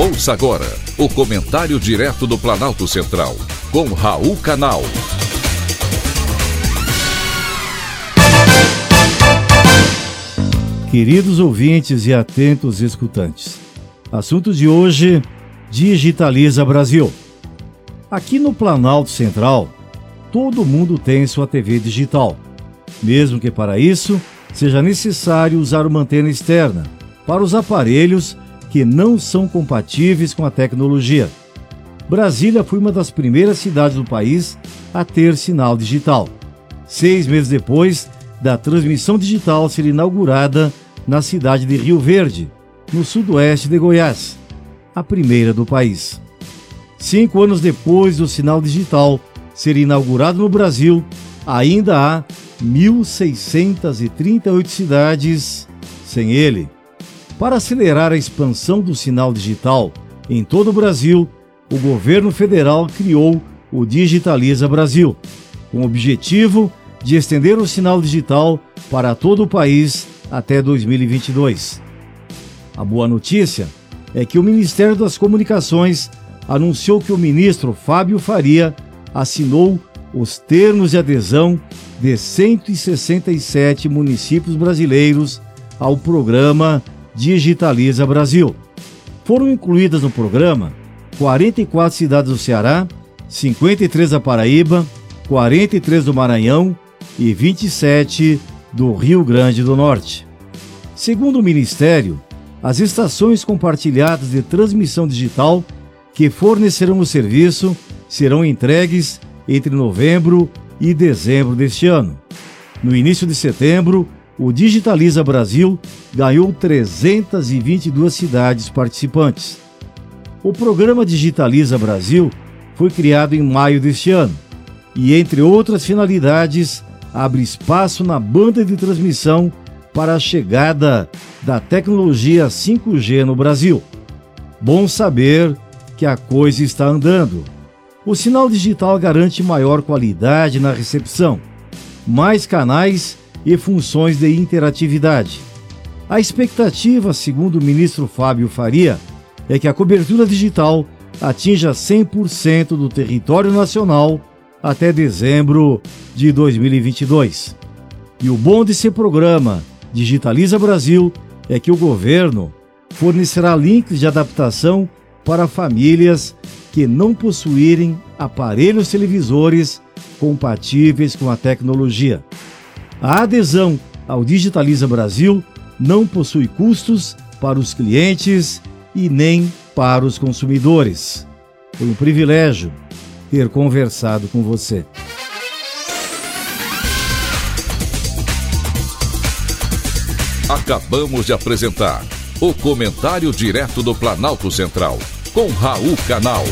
Ouça agora o comentário direto do Planalto Central, com Raul Canal. Queridos ouvintes e atentos escutantes, assunto de hoje: Digitaliza Brasil. Aqui no Planalto Central, todo mundo tem sua TV digital, mesmo que para isso seja necessário usar uma antena externa para os aparelhos que não são compatíveis com a tecnologia. Brasília foi uma das primeiras cidades do país a ter sinal digital. Seis meses depois da transmissão digital ser inaugurada na cidade de Rio Verde, no sudoeste de Goiás, a primeira do país. Cinco anos depois do sinal digital ser inaugurado no Brasil, ainda há 1.638 cidades sem ele. Para acelerar a expansão do sinal digital em todo o Brasil, o governo federal criou o Digitaliza Brasil, com o objetivo de estender o sinal digital para todo o país até 2022. A boa notícia é que o Ministério das Comunicações anunciou que o ministro Fábio Faria assinou os termos de adesão de 167 municípios brasileiros ao programa Digitaliza Brasil. Foram incluídas no programa 44 cidades do Ceará, 53 da Paraíba, 43 do Maranhão e 27 do Rio Grande do Norte. Segundo o Ministério, as estações compartilhadas de transmissão digital que fornecerão o serviço serão entregues entre novembro e dezembro deste ano. No início de setembro, o Digitaliza Brasil ganhou 322 cidades participantes. O programa Digitaliza Brasil foi criado em maio deste ano e, entre outras finalidades, abre espaço na banda de transmissão para a chegada da tecnologia 5G no Brasil. Bom saber que a coisa está andando. O sinal digital garante maior qualidade na recepção, mais canais e funções de interatividade. A expectativa, segundo o ministro Fábio Faria, é que a cobertura digital atinja 100% do território nacional até dezembro de 2022. E o bom desse programa Digitaliza Brasil é que o governo fornecerá links de adaptação para famílias que não possuírem aparelhos televisores compatíveis com a tecnologia. A adesão ao Digitaliza Brasil não possui custos para os clientes e nem para os consumidores. Foi um privilégio ter conversado com você. Acabamos de apresentar o Comentário Direto do Planalto Central, com Raul Canal.